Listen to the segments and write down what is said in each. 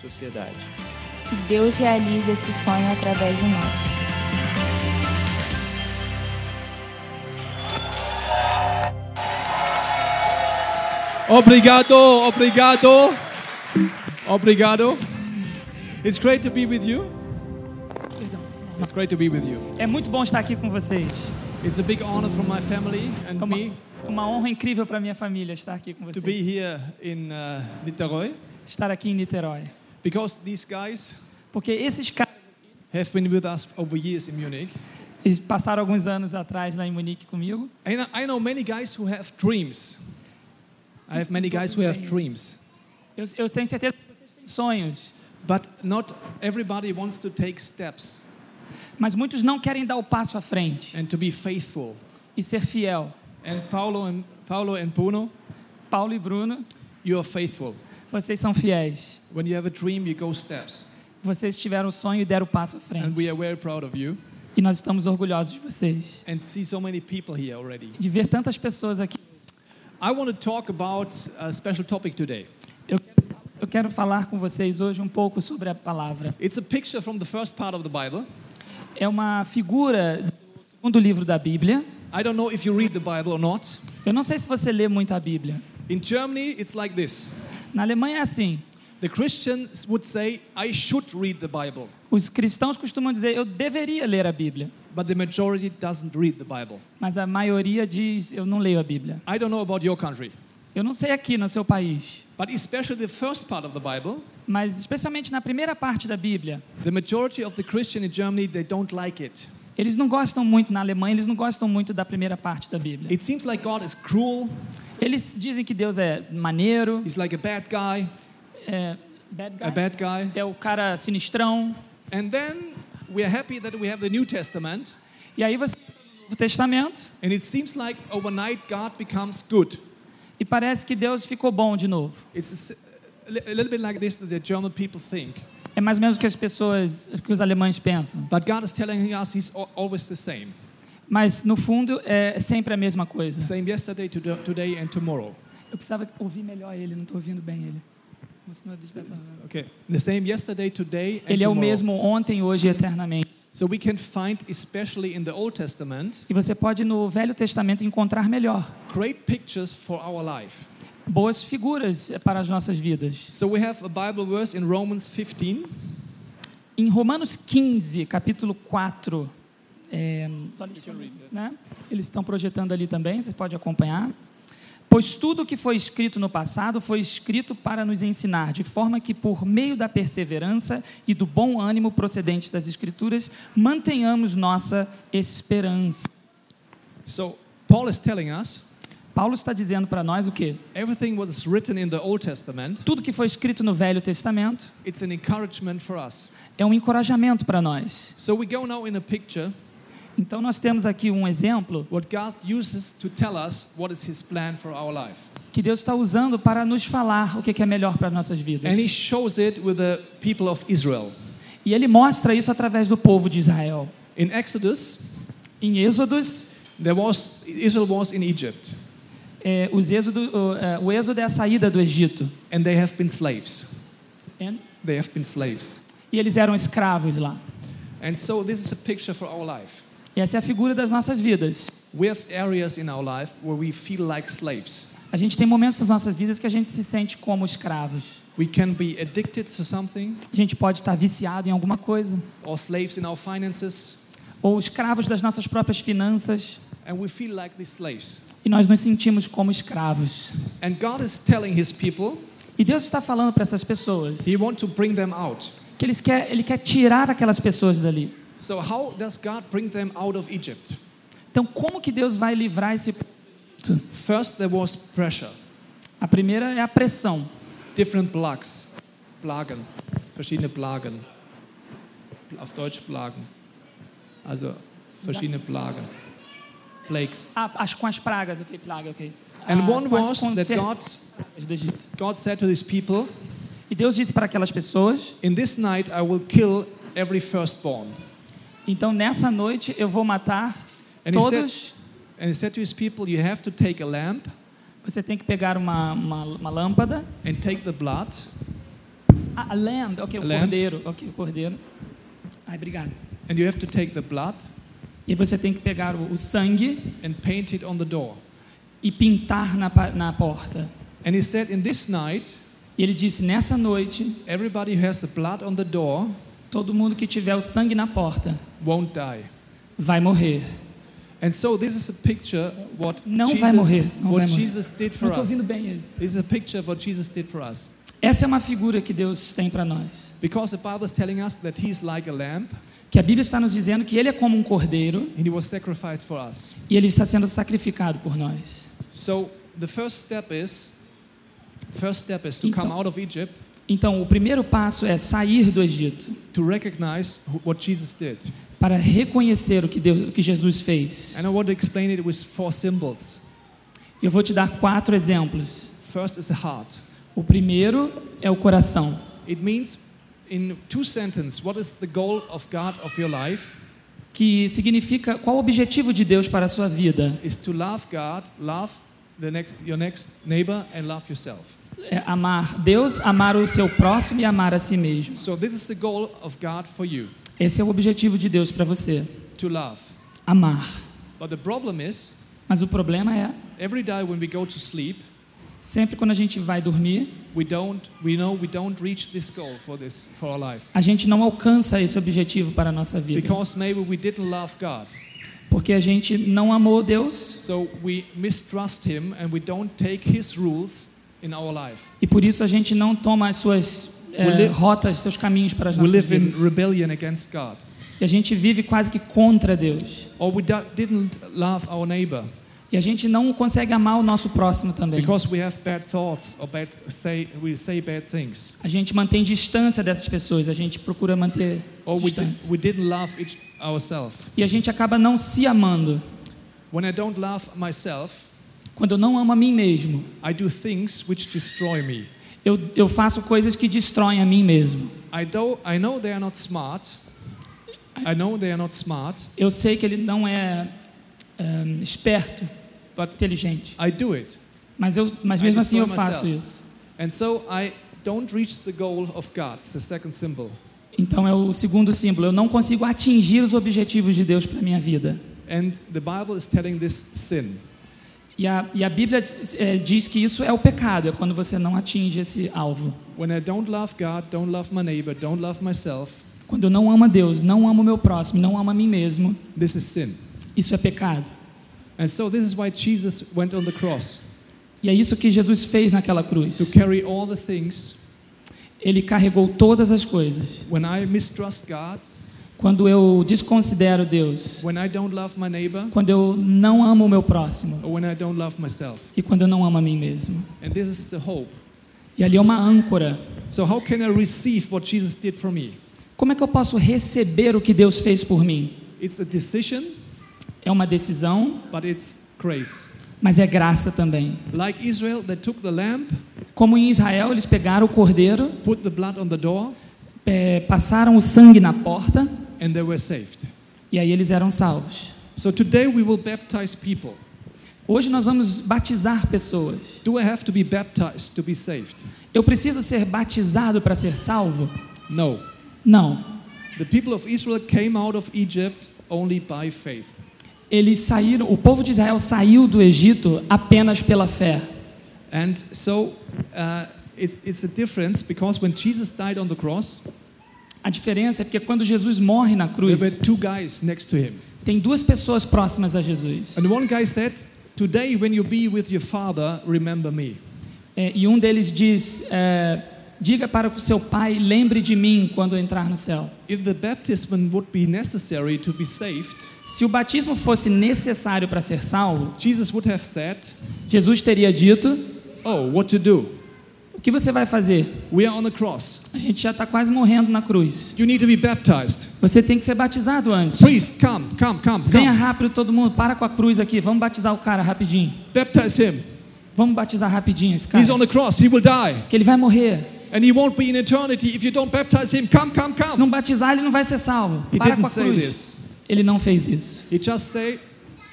sociedade. Que Deus realize esse sonho através de nós. Obrigado, obrigado, obrigado. It's great to be with you. It's great to be with you. É muito bom estar aqui com vocês. It's a big honor for my family É and uma, me uma honra incrível para minha família estar aqui com to be vocês. here in uh, Niterói Estar aqui em Niterói. Because these guys Porque esses caras have been with us over years in Munich. eles passaram alguns anos atrás lá em Munique comigo. And I I know many guys who have dreams. I have many guys who have dreams, Eu, eu tenho certeza que vocês têm sonhos, but not everybody wants to take steps mas muitos não querem dar o passo à frente and to be faithful. e ser fiel. And Paulo and Paulo and Bruno, Paulo e Bruno, you are faithful. Vocês são fiéis. When you have a dream, you go steps. Vocês tiveram o sonho e deram o passo à And frente. we are very proud of you. E nós estamos orgulhosos de vocês. And see so many people here already. De ver tantas pessoas aqui. I want to talk about a special topic today. Eu, eu quero falar com vocês hoje um pouco sobre a palavra. It's a picture from the first part of the Bible. É uma figura do segundo livro da Bíblia. I don't know if you read the Bible or not. Eu não sei se você lê muito a Bíblia. In Germany, it's like this. Na Alemanha é assim. The Christians would say, I should read the Bible, Os cristãos costumam dizer, eu deveria ler a Bíblia. but the majority doesn't read the Bible. Mas a maioria diz, eu não leio a Bíblia. I don't know about your country, Eu não sei aqui no seu país. but especially the first part of the Bible, Mas especialmente na primeira parte da Bíblia, the majority of the Christian in Germany, they don't like it. eles não gostam muito, na Alemanha, eles não gostam muito da primeira parte da Bíblia. It seems like God is cruel, Eles dizem que Deus é maneiro, he's like a bad guy, é, bad guy, a bad guy. é o cara sinistrão. And then we are happy that we have the New Testament, E aí você Novo Testamento and it seems like overnight God becomes good. e parece que Deus ficou bom de novo. It's a a, li- a little bit like this that the German people think. É mais ou menos o que as pessoas, o que os alemães pensam. But God is telling us He's al- always the same. Mas no fundo é sempre a mesma coisa. Same yesterday, to today, and tomorrow. Eu precisava ouvir melhor ele, não estou ouvindo bem ele. Continua. Okay. The same yesterday, today, and Ele é o tomorrow. mesmo ontem, hoje e eternamente. So we can find, especially in the Old Testament, E você pode no Velho Testamento encontrar melhor great pictures for our life. boas figuras para as nossas vidas. So we have a Bible verse in Romans 15. Em Romanos 15, capítulo 4, é, né? eles estão projetando ali também, você pode acompanhar. Pois tudo o que foi escrito no passado foi escrito para nos ensinar, de forma que, por meio da perseverança e do bom ânimo procedentes das Escrituras, mantenhamos nossa esperança. So Paul is telling us Paulo está dizendo para nós o quê? everything what is written in the Old Testament, Tudo que foi escrito no Velho Testamento it's an encouragement for us. é um encorajamento para nós. So we go now in a picture Então, nós temos aqui um exemplo what God uses to tell us what is His plan for our life. que Deus está usando para nos falar o que é melhor para nossas vidas. And He shows it with the people of Israel. E ele mostra isso através do povo de Israel. In Exodus, Em Êxodos, there was Israel was in Egypt, é, os êxodo, o, é, o êxodo é a saída do Egito. and they have been slaves. E They have been slaves. eles eram escravos lá. And so this is a picture for our life. E essa é a figura das nossas vidas. Like. A gente tem momentos nas nossas vidas que a gente se sente como escravos. We can be addicted to something, A gente pode estar viciado em alguma coisa. or slaves in our finances, Ou escravos das nossas próprias finanças. and we feel like these slaves. E nós nos sentimos como escravos. And God is telling His people E Deus está falando para essas pessoas He wants to bring them out. que quer, Ele quer tirar aquelas pessoas dali. So how does God bring them out of Egypt? Então, como que Deus vai livrar esse? First, there was pressure, A primeira é a pressão. different plagues, Plagen, verschiedene Plagen. Auf Deutsch Plagen. Also verschiedene Plagen. Plagues. Ah, as, com as pragas, ok, plaga, ok. And Ah, one was that God, pragas do Egito. God said to these people, E Deus disse para aquelas pessoas: In this night I will kill every firstborn. Então nessa noite eu vou matar And he, said, todos. and he said to his people, You have to take a lamp Você tem que pegar uma, uma, uma lâmpada and take the blood A, a lamb, ok, o A lamb. cordeiro, ok, o cordeiro. Ai, obrigado. and you have to take the blood E você tem que pegar o, o sangue and paint it on the door. e pintar na, na porta. And he said, In this night, E ele disse: nessa noite, everybody who has the blood on the door todo mundo que tiver o sangue na porta won't die. vai morrer. And so this is a picture what Não Jesus, vai morrer, não vai what morrer. Jesus did Não for estou us. ouvindo bem ele. This is a picture of what Jesus did for us. Essa é uma figura que Deus tem para nós. Because the Bible is telling us that he's like a lamb Que a Bíblia está nos dizendo que ele é como um cordeiro and he was sacrificed for us. e ele está sendo sacrificado por nós. So the first step is first step is to Então- come out of Egypt Então, o primeiro passo é sair do Egito to recognize what Jesus did. para reconhecer o que, Deus, o que Jesus fez. And I want to explain it with four symbols. Eu vou te dar quatro exemplos. First is the heart. O primeiro é o coração. It means in two sentences what is the goal of God of your life que significa qual o objetivo de Deus para a sua vida? is to love God, love the next, your next neighbor and love yourself. É amar Deus, amar o seu próximo e amar a si mesmo. So this is the goal of God for you, Esse é o objetivo de Deus para você, to love. amar. But the problem is Mas o problema é, every day when we go to sleep, sempre quando a gente vai dormir, we don't we know we don't reach this goal for this for our life. a gente não alcança esse objetivo para a nossa vida. Because maybe we didn't love God. Porque a gente não amou Deus So we we in e por isso a gente não toma as suas We live- rotas, seus caminhos para as We nossas live in vidas. rebellion against God. E a gente vive quase que contra Deus. Or we didn't love our neighbor E a gente não consegue amar o nosso próximo também. because we have bad thoughts or bad say we say bad things. A gente mantém distância dessas pessoas, a gente procura manter Or we, did, distância. we didn't love each ourselves. E a gente acaba não se amando. When I don't love myself, Quando eu não amo a mim mesmo, I do things which destroy me. eu, eu faço coisas que destroem a mim mesmo. I know, I know they are not smart. I know they are not smart, Eu sei que ele não é ehm, esperto, but inteligente, I do it. mas, eu, mas mesmo assim eu faço myself. isso. And so I don't reach the goal of God. It's the second symbol. Então é o segundo símbolo. Eu não consigo atingir os objetivos de Deus para minha vida. And the Bible is telling this sin. E a, e a Bíblia eh, diz que isso é o pecado, é quando você não atinge esse alvo. When I don't love God, don't love my neighbor, don't love myself, Quando eu não amo a Deus, não amo meu próximo, não amo a mim mesmo, isso é pecado. And so this is why Jesus went on the cross E é isso que Jesus fez naquela to cruz. carry all the things. Ele carregou todas as coisas. When I mistrust God, Quando eu desconsidero Deus, when I don't love my neighbor, quando eu não amo o meu próximo or when I don't love myself. e quando eu não amo a mim mesmo. And this is the hope. E ali é uma âncora. So how can I receive what Jesus did for me? Como é que eu posso receber o que Deus fez por mim? It's a decision, É uma decisão, but it's grace. mas é graça também. Like Israel, they took the lamb, Como em Israel, eles pegaram o cordeiro, put the blood on the door, eh, passaram o sangue na porta and they were saved. e aí eles eram salvos. So today we will baptize people. Hoje nós vamos batizar pessoas. Do I have to be baptized to be saved? Eu preciso ser batizado para ser salvo? No. Não. The people of Israel came out of Egypt only by faith. Eles saíram, o povo de Israel saiu do Egito apenas pela fé. And so uh, it's, it's a difference because when Jesus died on the cross, A diferença é porque quando Jesus morre na there were cruz, two guys next to him. tem duas pessoas próximas a Jesus. And one guy said, Today, when you be with your father, remember me. É, e um deles diz: é, Diga para o seu pai, lembre de mim quando entrar no céu. If the baptism would be necessary to be saved, Se o batismo fosse necessário para ser salvo, Jesus would have said, Jesus teria dito: Oh, what to do? O que você vai fazer? We are on the cross. A gente já está quase morrendo na cruz. You need to be baptized. Você tem que ser batizado antes. Priest, come, come, come, Venha rápido todo mundo, para com a cruz aqui, vamos batizar o cara rapidinho. Baptize him. Vamos batizar rapidinho esse cara. He's on the cross. He will die. Que ele vai morrer. And he won't be in eternity if you don't baptize him. Come, come, Se come. não batizar, ele não vai ser salvo. He Para com didn't a say cruz. this. Ele não fez isso. He just said,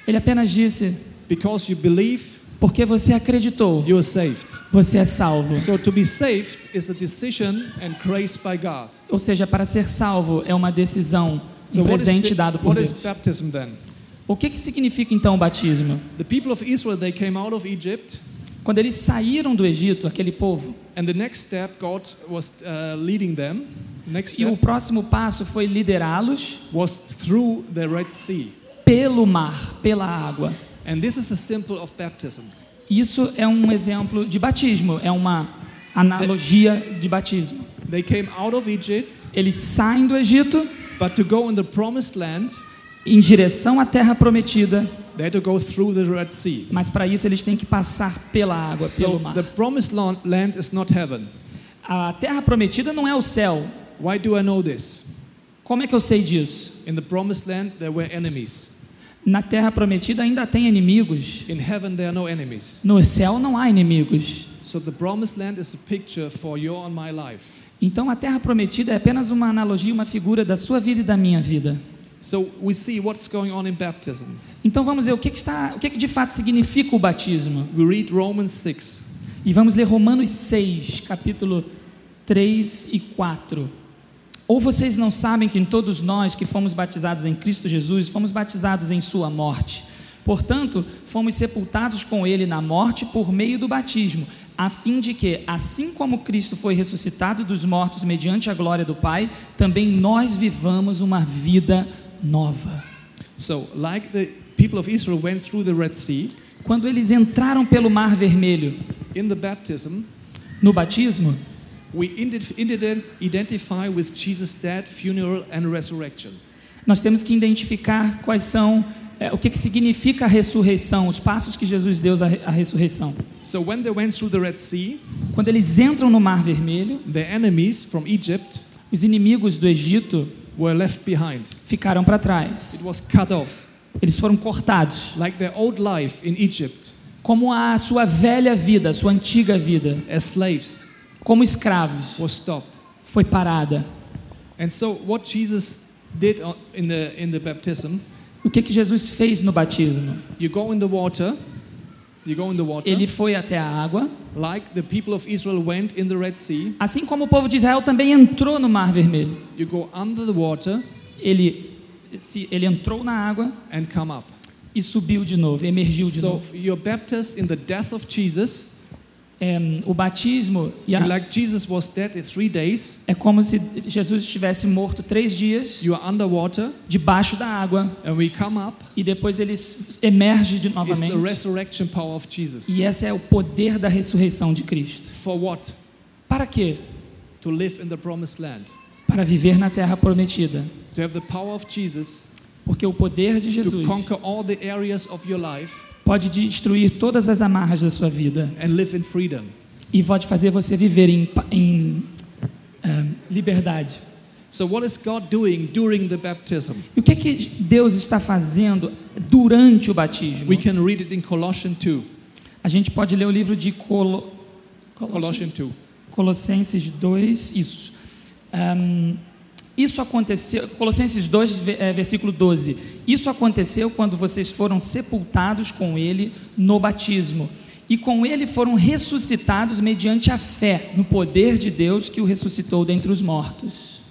Ele apenas disse: Because you believe, Porque você acreditou, you are saved. Você é salvo. So to be saved is a decision and grace by God. Ou seja, para ser salvo é uma decisão, um presente dado por what is Deus. baptism then? O que, que significa então o batismo? The people of Israel they came out of Egypt, Quando eles saíram do Egito, aquele povo, and the next step God was uh, leading them. Next e o próximo passo foi liderá-los was through the Red Sea, pelo mar, pela água. and this is a symbol of baptism. Isso é um exemplo de batismo, é uma analogia de batismo. They came out of Egypt, Eles saem do Egito but to go in the promised land, em direção à terra prometida, they had to go through the Red Sea. mas para isso eles têm que passar pela água, pelo So mar. the promised land land is not heaven. A terra prometida não é o céu. Why do I know this? Como é que eu sei disso? In the promised land, there were enemies. Na terra prometida ainda tem inimigos. In heaven, there are no enemies. No céu não há inimigos. So the promised land is a picture for your and my life. Então a terra prometida é apenas uma analogia, uma figura da sua vida e da minha vida. So we see what's going on in baptism. Então vamos ver o que, que está, o que, que de fato significa o batismo. We read Romans 6. E vamos ler Romanos 6, capítulo 3 e 4. Ou vocês não sabem que todos nós que fomos batizados em Cristo Jesus, fomos batizados em sua morte. Portanto, fomos sepultados com ele na morte por meio do batismo, a fim de que, assim como Cristo foi ressuscitado dos mortos mediante a glória do Pai, também nós vivamos uma vida nova. So, like the people of Israel went through the Red Sea, Quando eles entraram pelo Mar Vermelho in the baptism, no batismo, we ident- ident- identify with Jesus' death, funeral, and resurrection. Nós temos que identificar quais são, é, o que, que significa a ressurreição, os passos que Jesus deu à, re- à ressurreição. So, when they went through the Red Sea, Quando eles entram no Mar Vermelho, the enemies from Egypt os inimigos do Egito were left behind. ficaram para trás. It was cut off. Eles foram cortados, Like their old life in Egypt como a sua velha vida, sua antiga vida, as slaves como escravos, was stopped. foi parada. And so, what Jesus did in the, in the baptism, O que, que Jesus fez no batismo? you go in the water, you go in the water, Ele foi até a água, like the people of Israel went in the Red Sea, assim como o povo de Israel também entrou no Mar Vermelho. you go under the water Ele, se, ele entrou na água and come up. e subiu de novo, emergiu de So, novo. you're baptized in the death of Jesus, É, o batismo e a- like Jesus was dead in three days, é como se Jesus estivesse morto três dias you are underwater, debaixo da água and we come up. e depois ele emerge de It's the novamente. resurrection power of Jesus. E esse é o poder da ressurreição de Cristo. For what? Para quê? To live in the promised land. Para viver na terra prometida. To have the power of Jesus Porque o poder de to Jesus conquer all the areas of your life pode destruir todas as amarras da sua vida and live in freedom. e pode fazer você viver em, em ah, liberdade. So, what is God doing during the baptism? E o que, que Deus está fazendo durante o batismo? We can read it in Colossians 2. A gente pode ler o livro de Colo... Colossians 2. Colossenses 2, isso. Ahn, isso aconteceu, Colossenses 2, ve- eh, versículo 12. Isso aconteceu quando vocês foram sepultados com ele no batismo. E com ele foram ressuscitados mediante a fé no poder de Deus que o ressuscitou dentre os mortos.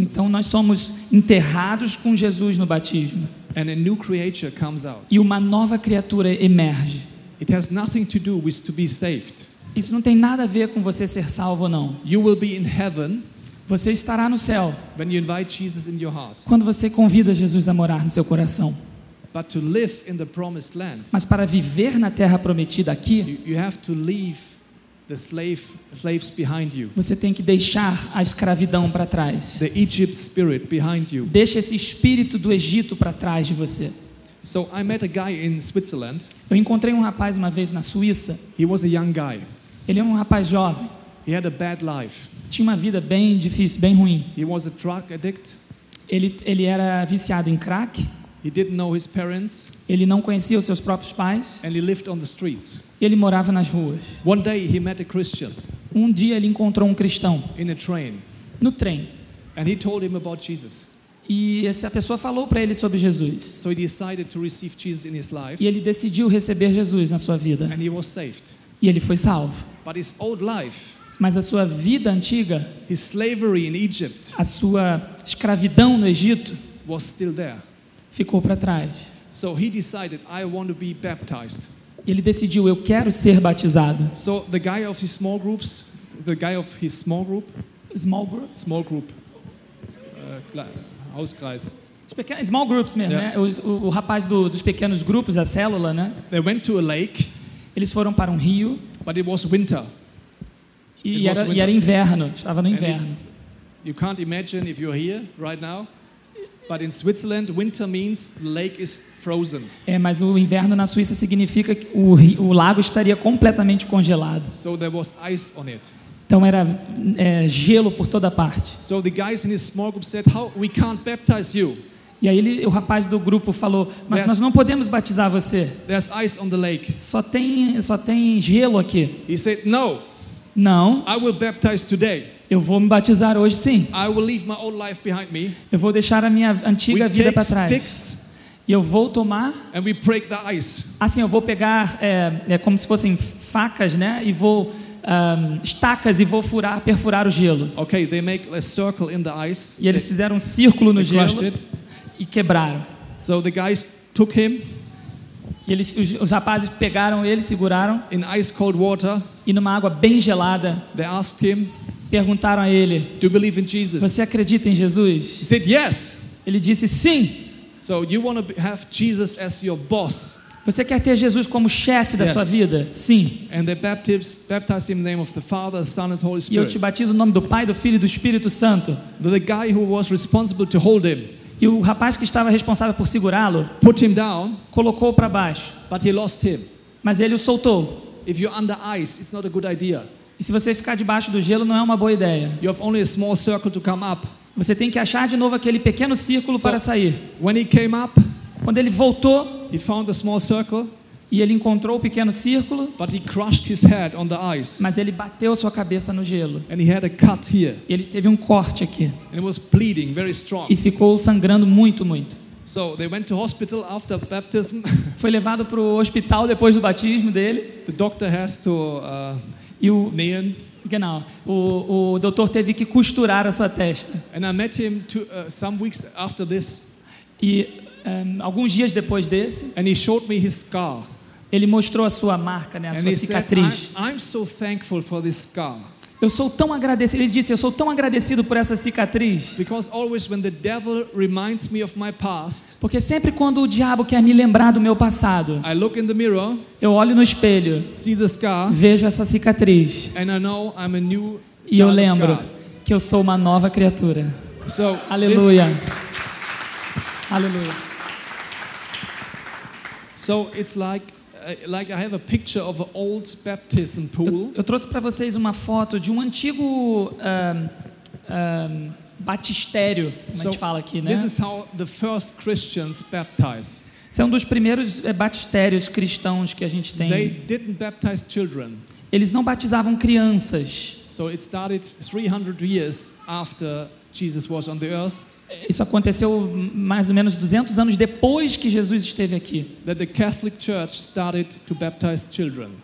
Então nós somos enterrados com Jesus no batismo. and a new creature comes out. E uma nova criatura emerge. It has nothing to do with to be saved. Isso não tem nada a ver com você ser salvo ou não. You will be in heaven Você estará no céu when you invite Jesus in your heart. quando você convida Jesus a morar no seu coração. But to live in the promised land, Mas para viver na terra prometida aqui, you, you have to leave the slave, slaves behind you, você tem que deixar a escravidão para trás. the Egypt spirit behind you. Deixa esse espírito do Egito para trás de você. So I met a guy in Switzerland. Eu encontrei um rapaz uma vez na Suíça. He was a young guy. Ele é um rapaz jovem, He had a bad life. tinha uma vida bem difícil, bem ruim. He was a drug addict. Ele, ele era viciado em crack, He didn't know his parents, ele não conhecia os seus próprios pais, and he lived on the streets. ele morava nas ruas. One day he met a Christian Um dia ele encontrou um cristão in a train, no trem and he told him about Jesus. E essa pessoa falou para ele sobre Jesus. So he decided to receive Jesus in his life E ele decidiu receber Jesus na sua vida. E ele foi salvo. But his old life, Mas a sua vida antiga, his slavery in Egypt, a sua escravidão no Egito, was still there. ficou para trás. So he decided, I want to be baptized. Ele decidiu: eu quero ser batizado. So the guy of his small groups, the guy of his small group, Small groups? small group, uh, Hauskreis, Os pequenos- Small groups mesmo, Yeah. né? Os- o, o rapaz do- dos pequenos grupos, a célula, né? they went to a lake, Eles foram para um rio but it was winter. It e was era, e winter. era inverno, estava no inverno. you can't imagine if you're here right now, but in Switzerland, winter means the lake is frozen. É, mas o inverno na Suíça significa que o, o lago estaria completamente congelado. So there was ice on it. Então era é, gelo por toda parte. So the guys in his small group said, "How we can't baptize you? E aí ele, o rapaz do grupo falou: Mas Yes. nós não podemos batizar você. There's ice on the lake." Só tem, só tem gelo aqui. He said, "No, Não, I will baptize today. eu vou me batizar hoje sim. I will leave my old life behind me. Eu vou deixar a minha antiga We vida para trás. sticks E eu vou tomar. and we break the ice. Assim, eu vou pegar é, é como se fossem facas, né? E vou. ahm, estacas e vou furar, perfurar o gelo. Okay, they make a circle in the ice. E eles fizeram um círculo no They crushed gelo it. E quebraram. So the guys took him E eles, os, os rapazes pegaram ele, seguraram in ice cold water. e numa água bem gelada They asked him, perguntaram a ele: "Do you believe in Jesus?" Você acredita em He Jesus? said, "Yes." Ele disse: Sim. So you want to have Jesus as your boss? Você quer ter Jesus como chefe da Yes. sua vida? Sim. And they baptized, baptized him in the name of the Father, Son, and Holy E eu te Spirit. batizo no nome do Pai, do Filho e do Espírito Santo. The guy who was responsible to hold him E o rapaz que estava responsável por segurá-lo put him down, colocou para baixo, but he lost him. mas ele o soltou. If you're under ice, it's not a good idea. E se você ficar debaixo do gelo, não é uma boa ideia. You have only a small circle to come up. Você tem que achar de novo aquele pequeno círculo So- para sair. When he came up, Quando ele voltou he found a small circle, e ele encontrou o pequeno círculo, but he crushed his head on the ice. mas ele bateu sua cabeça no gelo. And he had a cut here. Ele teve um corte aqui And it was bleeding very strong. e ficou sangrando muito, muito. So they went to hospital after baptism. Foi levado para o hospital depois do batismo dele the doctor has to uh, e o nail. Genau. O, o doutor teve que costurar a sua testa. And I met him two, uh, some weeks after this. E ehm, alguns dias depois desse, And he showed me his scar. Ele mostrou a sua marca, né, a And sua said, cicatriz. I'm, I'm so thankful for this scar. Eu sou tão agradecido, ele disse, eu sou tão agradecido por essa cicatriz, Because always when the devil reminds me of my past, porque sempre quando o diabo quer me lembrar do meu passado, I look in the mirror, eu olho no espelho, see the scar, vejo essa cicatriz and I know I'm a new e eu lembro que eu sou uma nova criatura. So Aleluia. Aleluia. so it's like like I have a picture of an old baptism pool. Eu trouxe para vocês uma foto de um antigo ahm, ahm, batistério, como a So gente fala aqui, né? this is how the first Christians baptized. Esse é um dos primeiros eh, batistérios cristãos que a gente They tem. didn't baptize children. Eles não batizavam crianças. So it started 300 years after Jesus was on the earth Isso aconteceu mais ou menos 200 anos depois que Jesus esteve aqui,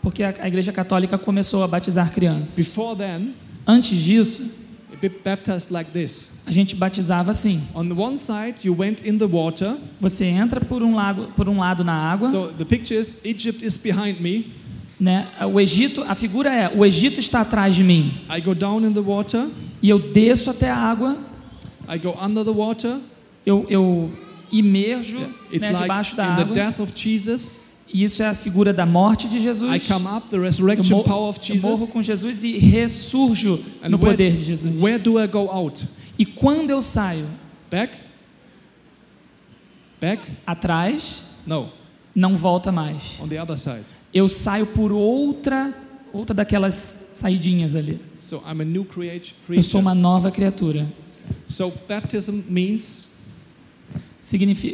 porque a, Igreja Católica começou a batizar crianças. Before then, Antes disso, a gente batizava assim: On the one side, you went in the water. você entra por um, lago, por um lado na água, So the picture is Egypt is behind me. né? O Egito, a figura é: o Egito está atrás de mim I go down in the water. e eu desço até a água, I go under the water. eu, eu imerjo It's né, like debaixo da in the água. death of Jesus. E isso é a figura da morte de I Jesus. come up, the Eu, resurrection mo- power of eu morro Jesus. com Jesus e ressurjo And no where, poder de Jesus. where do I go out? E quando eu saio Back? Back? atrás, No, não volta mais. on the other side. Eu saio por outra, outra daquelas saidinhas ali. So I'm a new create, Eu sou creature. uma nova criatura. So baptism means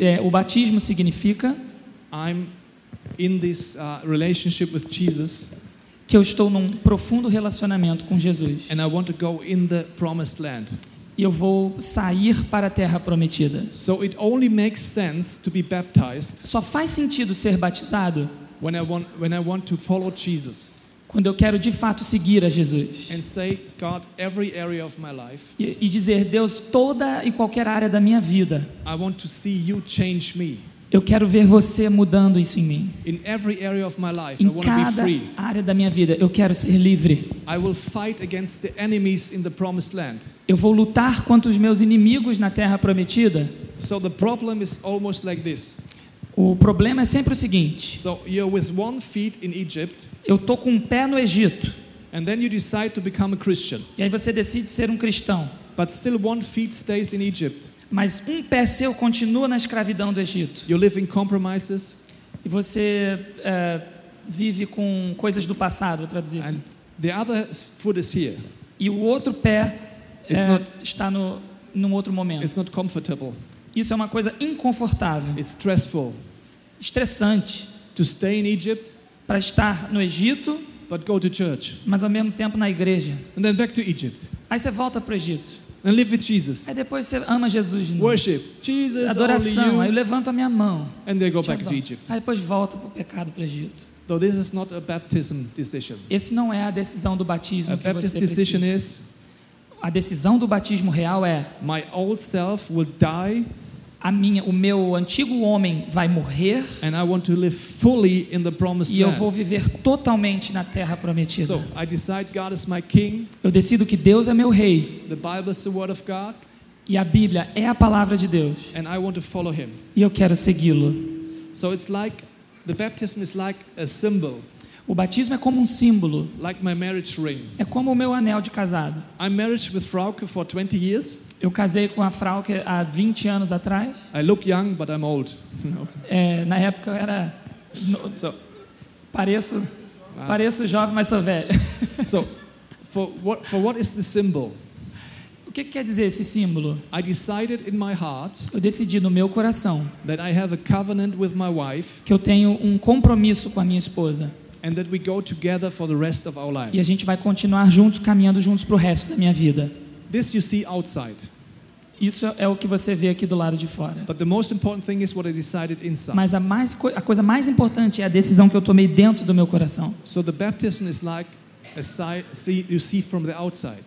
é, o batismo significa I'm in this uh, relationship with Jesus que eu estou num profundo relacionamento com Jesus. and I want to go in the promised land. e eu vou sair para a terra prometida. So it only makes sense to be baptized Só faz sentido ser batizado when I want when I want to follow Jesus quando eu quero de fato seguir a Jesus and say, God, every area of my life, e, e dizer, Deus, toda e qualquer área da minha vida, I want to see you change me. eu quero ver você mudando isso em mim. Life, Em cada área da minha vida, eu quero ser livre. I will fight against the enemies in the promised land. Eu vou lutar contra os meus inimigos na terra prometida. So the problem is almost like this. O problema é sempre o seguinte: So you're with one feet in Egypt, eu tô com um pé no Egito and then you decide to become a Christian. e aí você decide ser um cristão, But still one feet stays in Egypt. mas um pé seu continua na escravidão do Egito You live in compromises, e você é, vive com coisas do passado, vou traduzir assim. and the other foot is here. E o outro pé It's é, not- está no num outro momento. It's not comfortable. Isso é uma coisa inconfortável, It's stressful estressante to stay in Egypt, para estar no Egito, but go to church, mas ao mesmo tempo na igreja. and then back to Egypt, Aí você volta para o Egito. and live with Jesus. Aí depois você ama Jesus novo. Worship Jesus, only Adoração. Aí eu you, levanto a minha mão. and they go back to. Egypt. Aí depois volta para o pecado para o Egito. So this is not a baptism decision. Esse não é a decisão do batismo A que Baptist você decision precisa. is A decisão do batismo real é my old self will die, a minha, o meu antigo homem vai morrer and I want to live fully in the promised e eu vou viver totalmente na terra prometida. So I decide God is my King. Eu decido que Deus é meu rei The Bible is the Word of God, e a Bíblia é a palavra de Deus and I want to follow Him. e eu quero segui-lo. So it's like the baptism is like a symbol, O batismo é como um símbolo, like my marriage ring. é como o meu anel de casado. I'm married with Frauke for 20 years. Eu casei com a Frauke há 20 anos atrás. I look young, but I'm old. É, na época eu era no- So, pareço Ah. pareço jovem, mas sou velho. so for what for what is the symbol? O que, que quer dizer esse símbolo? I decided in my heart Eu decidi no meu coração that I have a covenant with my wife, que eu tenho um compromisso com a minha esposa and that we go together for the rest of our e a life. gente vai continuar juntos, caminhando juntos para o resto da minha vida. This you see outside, Isso é o que você vê aqui do lado de fora. but the most important thing is what I decided inside. Mas a, mais, a coisa mais importante é a decisão que eu tomei dentro do meu coração. So the baptism is like see, you see from the outside.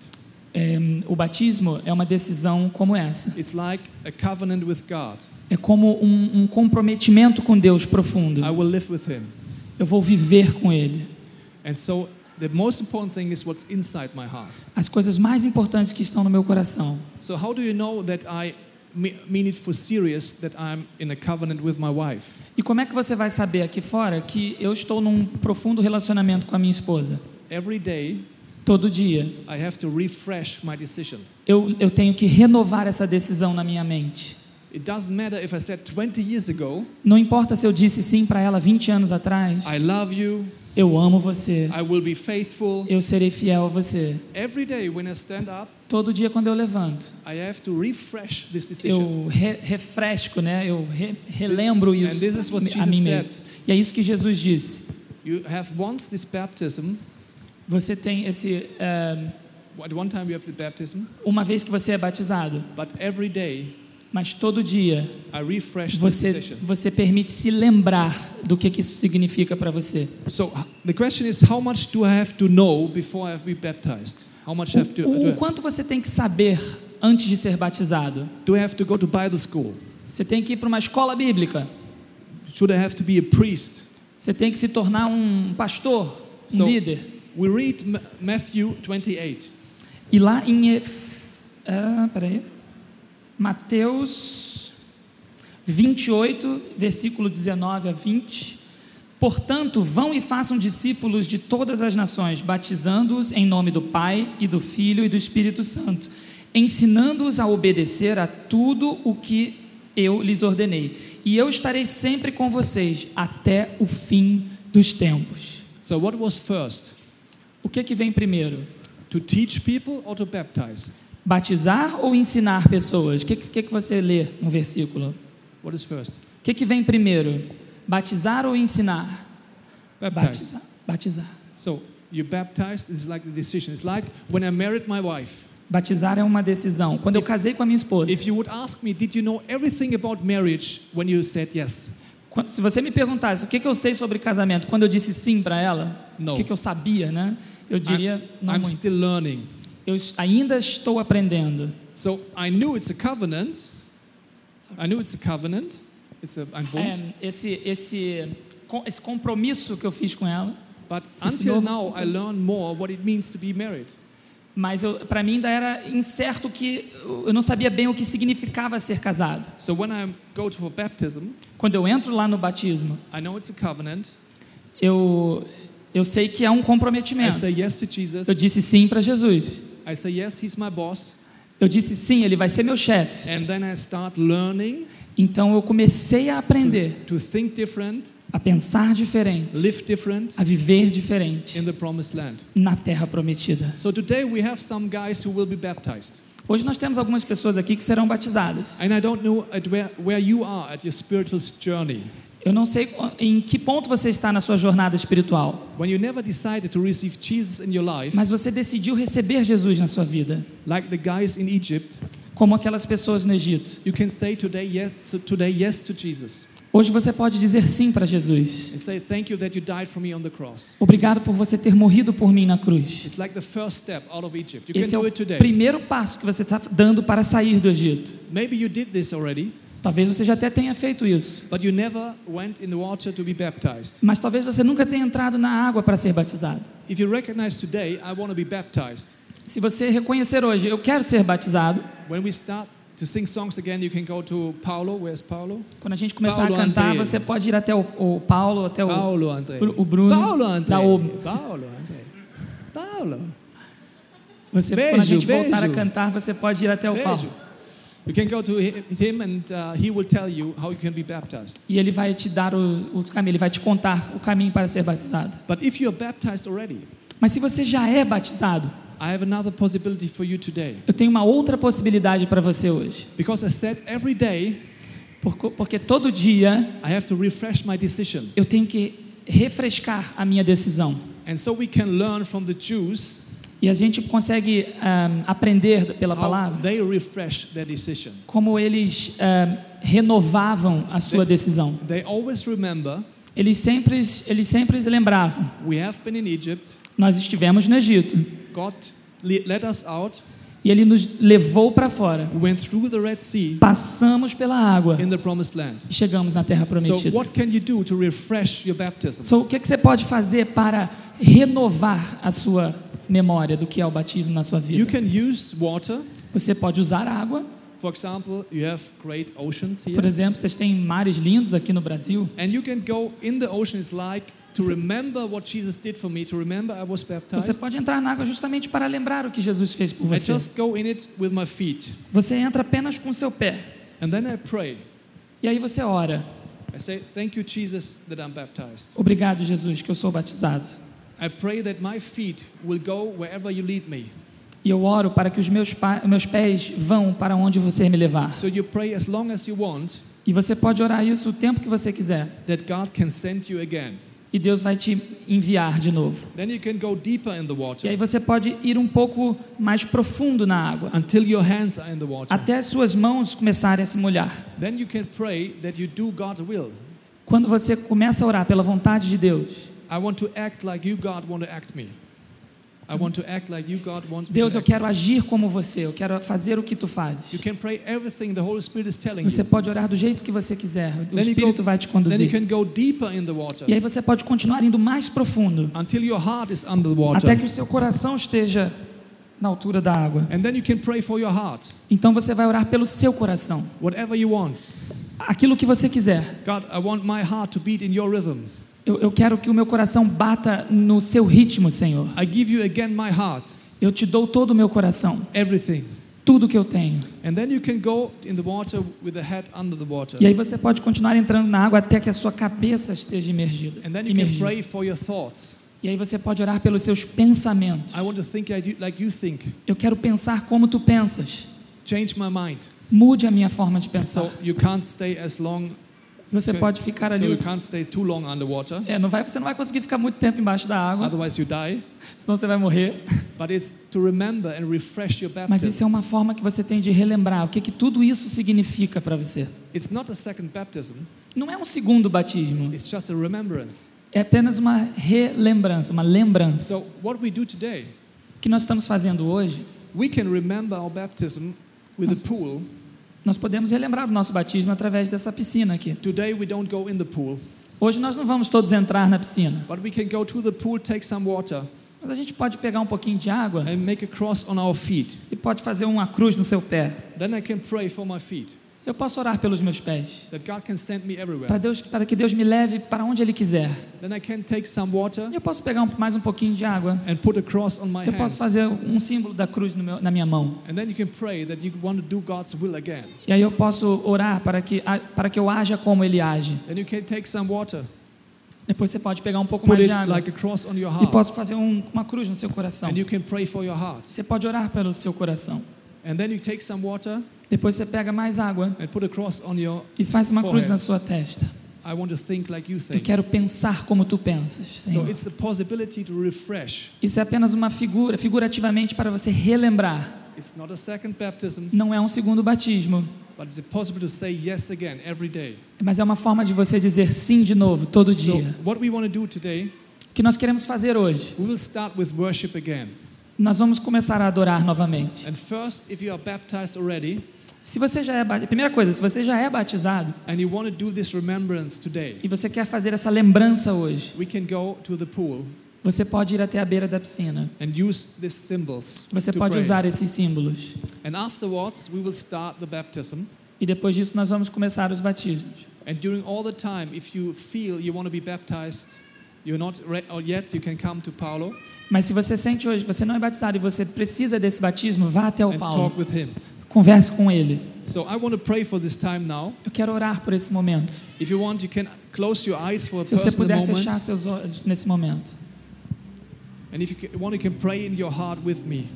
É, o batismo é uma decisão como essa. It's like a covenant with God. É como um, um comprometimento com Deus profundo. I will live with Him. Eu vou viver com Ele. And so the most important thing is what's inside my heart. As coisas mais importantes que estão no meu coração. So how do you know that I me- mean it for serious that I'm in a covenant with my wife? E como é que você vai saber aqui fora que eu estou num profundo relacionamento com a minha esposa? Every day Todo dia. I have to refresh my decision. Eu, eu tenho que renovar essa decisão na minha mente. It doesn't matter if I said 20 years ago, Não importa se eu disse sim para ela 20 anos atrás. I love you, Eu amo você. I will be faithful. Eu serei fiel a você. Every day when I stand up, Todo dia quando eu levanto, I have to refresh this decision. eu re refresco, né? Eu re relembro isso a mim mesmo. E é isso que Jesus disse. You have once this baptism, Você tem esse eh, at one time you have the baptism, uma vez que você é batizado, but every day mas todo dia você você permite se lembrar do que, que isso significa para você. So the question is, how much do I have to know before I have been baptized? How much have to O, o, o quanto você tem que saber antes de ser batizado? do I have to go to Bible school? Você tem que ir para uma escola bíblica. Should I have to be a priest? Você tem que se tornar um pastor, um So- líder. We read Ma- Matthew 28. E lá em ah, peraí. Mateus 28, versículo 19 a 20. Portanto, vão e façam discípulos de todas as nações, batizando-os em nome do Pai e do Filho e do Espírito Santo, ensinando-os a obedecer a tudo o que eu lhes ordenei. E eu estarei sempre com vocês até o fim dos tempos. So what was first? O que que vem primeiro? To teach people or to baptize? Batizar ou ensinar pessoas? O que, que, que você lê no versículo? What is first? O que, que vem primeiro? Batizar ou ensinar? Baptize. Batizar. Batizar. So you baptized. Is like the decision. It's like when I married my wife. Batizar é uma decisão. Quando eu casei com a minha esposa, If you would ask me, did you know everything about marriage when you said yes? quando- se você me perguntasse o que, que eu sei sobre casamento, quando eu disse sim para ela, o que, que eu sabia, né? Eu diria não I'm muito. still learning. Eu ainda estou aprendendo. So I knew it's a covenant. I knew it's a covenant. It's a Bund. É, esse, esse, esse compromisso que eu fiz com ela, But esse until novo now, I learned more what it means to be married. mas para mim ainda era incerto que eu não sabia bem o que significava ser casado. So when I go to baptism, Quando eu entro lá no batismo, I know it's a covenant. eu eu sei que é um I comprometimento. say yes to Jesus. Eu disse sim para Jesus. I say yes, he's my boss. Eu disse sim, ele vai ser meu chefe. And then I start learning Então eu comecei a aprender to think different, a pensar diferente, live different a viver diferente in the promised land. na terra prometida. So today we have some guys who will be baptized. Hoje nós temos algumas pessoas aqui que serão batizadas. And I don't know at where, where Eu não sei em que ponto você está na sua jornada espiritual, When you never decided to receive Jesus in your life, mas você decidiu receber Jesus na sua vida, like the guys in Egypt, como aquelas pessoas no Egito. you can say today yes, today yes to Jesus. Hoje você pode dizer sim para Jesus. Say, Thank you that you died for me on the cross. Obrigado por você ter morrido por mim na cruz. It's like the first step out of Egypt. You Esse can é do o it today. primeiro passo que você está dando para sair do Egito. Maybe you did this already, Talvez você já até tenha feito isso, mas talvez você nunca tenha entrado na água para ser batizado. Today. Se você reconhecer hoje, eu quero ser batizado, again, Paulo. Paulo? quando a gente começar Paulo a cantar, André. você pode ir até o, o Paulo, até o, o Bruno, Paulo André. da. Paulo André. Paulo. Você, Beijo, quando a gente voltar a beijo. cantar, você pode ir até o Beijo. Paulo. E ele vai te dar o, o caminho, ele vai te contar o caminho para ser batizado. But if you're baptized already, Mas se você já é batizado, I have another possibility for you today. eu tenho uma outra possibilidade para você hoje. Because I said every day Porque, porque todo dia I have to refresh my decision. eu tenho que refrescar a minha decisão. And so we can learn from the Jews E a gente consegue ahm, aprender pela palavra they refresh their decision. como eles ahm, renovavam a sua decisão. They always remember Eles sempre, eles sempre lembravam: we have been in Egypt, nós estivemos no Egito God le- led us out, e Ele nos levou para fora. we went through the Red Sea Passamos pela água in the promised land. e chegamos na Terra prometida. what can you do to refresh your baptism? So, o que, que você pode fazer para renovar a sua memória do que é o batismo na sua You vida? can use water. Você pode usar água. For example, you have great oceans Por exemplo, vocês têm mares lindos aqui no Brasil. And you can go in the ocean, it's like I Você pode entrar na água justamente para lembrar o que Jesus fez por I você. just go in it with my feet. Você entra apenas com seu pé. And then I pray. E aí você ora. I say, Thank you, Jesus, that I'm baptized. Obrigado, Jesus, que eu sou batizado. I pray that my feet will go wherever you lead me. E eu oro para que os meus, meus pés vão para onde você me levar. So you pray as long as you want E você pode orar isso o tempo que você quiser. that God can send you again. E Deus vai te enviar de novo. Then you can go deeper in the E aí water você pode ir um pouco mais profundo na água. until your hands are in the water. Até as suas mãos começarem a se molhar. Then you can pray that you do God's will. Quando você começa a orar pela vontade de Deus, I want to act like you, God, want to act me. I want to act like you, God, wants me Deus, to eu act. quero agir como você, eu quero fazer o que tu fazes. You can pray everything the Holy Spirit is telling Você you. pode orar do jeito que você quiser, o Then you Espírito go- vai te Then you conduzir. can go deeper in the water E aí você pode continuar indo mais profundo, until your heart is under the até water. que o seu coração esteja na altura da água. And then you can pray for your heart, Então você vai orar pelo seu coração, whatever you want. aquilo que você quiser. God, I want my heart to beat in your rhythm. Eu, eu quero que o meu coração bata no seu ritmo, Senhor. I give you again my heart, Eu te dou todo o meu coração, everything. tudo que eu tenho. Can. E aí você pode continuar entrando na água até que a sua cabeça esteja imergida. And then you can imergida. pray for your thoughts. E aí você pode orar pelos seus pensamentos. Eu quero pensar como tu pensas. Change my mind. Mude a minha forma de pensar. So you can't stay as long Você pode ficar so ali. you can't stay too long underwater. É, não vai, você não vai conseguir ficar muito tempo embaixo da água, Otherwise, you die. senão você vai morrer. But it's to remember and refresh your Mas baptism. isso é uma forma que você tem de relembrar o que, que tudo isso significa para você. It's not a second baptism, Não é um segundo batismo, it's just a remembrance. é apenas uma relembrança, uma lembrança. So, what we do today, O que nós estamos fazendo hoje, we can remember our baptism with a pool. Nós podemos relembrar o nosso batismo através dessa piscina aqui. Today, we don't go in the pool, Hoje nós não vamos todos entrar na piscina, but we can go to the pool, take some water, mas a gente pode pegar um pouquinho de água and make a cross on our feet. e pode fazer uma cruz no seu pé. Then I can pray for my feet, Eu posso orar pelos meus pés, para. Deus, para que Deus me leve para onde Ele quiser. Eu posso pegar um- mais um pouquinho de água. Eu posso fazer um símbolo da cruz meu- na minha mão. E aí eu posso orar para que, para que eu haja como Ele age. Depois você pode pegar um pouco mais de água e posso fazer um- uma cruz no seu coração. and you can pray for your heart. Você pode orar pelo seu coração. And then you take some water Depois você pega mais água and put a cross on your. e faz uma cruz Forehead. na sua testa. I want to think like you Eu think. quero pensar como tu pensas, So Senhor. it's a possibility to refresh. Isso é apenas uma figura, figurativamente para você relembrar. It's not a second baptism, Não é um segundo batismo, but it's possible to say yes again every day. mas é uma forma de você dizer sim de novo todo So dia. what we want to do today, O que nós queremos fazer hoje? we will start with worship again. Nós vamos começar a adorar novamente. And first, if you are baptized already Se você já é primeira coisa, se você já é batizado and you want to do this remembrance today, e você quer fazer essa lembrança hoje, we can go to the pool você pode ir até a beira da piscina. and use these symbols. Você pode pray. usar esses símbolos. And afterwards, we will start the baptism. E depois disso nós vamos começar os batismos. And during all the time, if you feel you want to be baptized, you're not re- or yet, you can come to Paulo Mas se você sente hoje, você não é batizado e você precisa desse batismo, vá até o Paulo. talk with him. Converse com ele. So I want to pray for this time now. Eu quero orar por esse momento. If you want, you can close your eyes for a Se você puder moment. fechar seus olhos nesse momento. And if you ca- want, you can pray in your heart with me.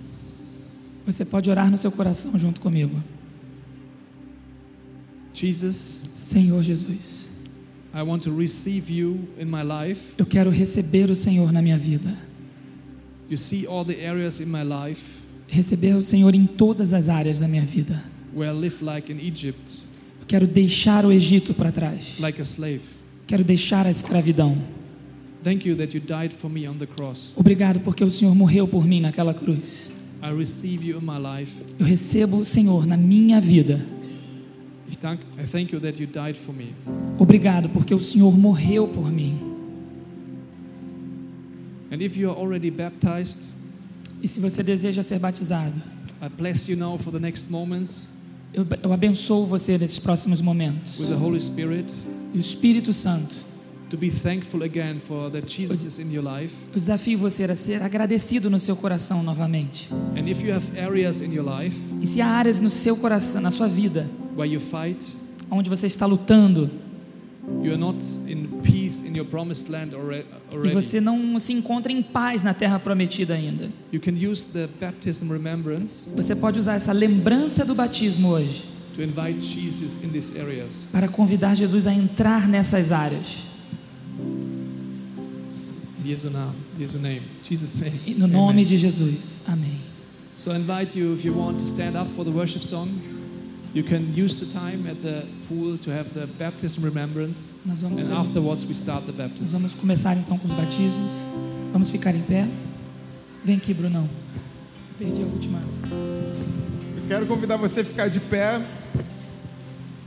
Você pode orar no seu coração junto comigo. Jesus, Senhor Jesus, eu quero receber o Senhor na minha vida. You see all the areas in my life Receber o Senhor em todas as áreas da minha vida. where I live like in Egypt, Eu quero deixar o Egito para trás. like a slave. Quero deixar a escravidão. Thank you that you died for me on the cross. Obrigado porque o Senhor morreu por mim naquela cruz. I receive you in my life. Eu recebo o Senhor na minha vida. Obrigado porque o Senhor morreu por mim. And if you are already baptized, E se você deseja ser batizado, I bless you now for the next moments eu, eu abençoo você nesses próximos momentos. with the Holy Spirit E o Espírito Santo, to be thankful again for that Jesus is in your life. eu desafio você a ser agradecido no seu coração novamente. And if you have areas in your life E se há áreas no seu coração, na sua vida, where you fight, onde você está lutando you are not in peace in your promised land alre- e você não se encontra em paz na terra prometida ainda, you can use the baptism remembrance você pode usar essa lembrança do batismo hoje to invite Jesus in these areas. para convidar Jesus a entrar nessas áreas. E no nome de Jesus. Amém. So I invite you, if you want to stand up for the worship song, you can use the time at the pool to have the baptism remembrance, Nós vamos, and afterwards we start the baptism. nós vamos começar então com os batismos. Vamos ficar em pé. Vem aqui, Brunão. Perdi a última. Eu quero convidar você a ficar de pé.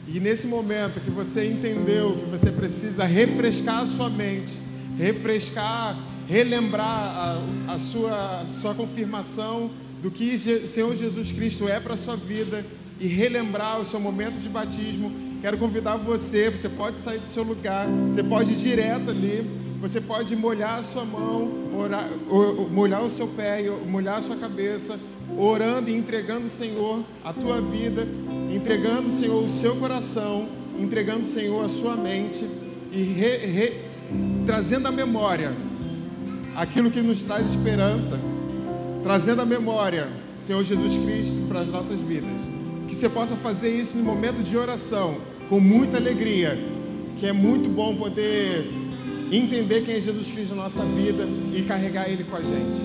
E nesse momento que você entendeu que você precisa refrescar a sua mente, refrescar, relembrar a, a sua, a sua confirmação do que Je- o Senhor Jesus Cristo é para a sua vida e relembrar o seu momento de batismo, quero convidar você, você pode sair do seu lugar, você pode ir direto ali, você pode molhar a sua mão, orar, o- o- molhar o seu pé, molhar a sua cabeça, orando e entregando ao Senhor a tua vida, entregando ao Senhor o seu coração, entregando ao Senhor a sua mente e re- re- trazendo à memória aquilo que nos traz esperança, trazendo à memória Senhor Jesus Cristo para as nossas vidas. Que você possa fazer isso no momento de oração, com muita alegria. que é muito bom poder entender quem é Jesus Cristo na nossa vida e carregar Ele com a gente.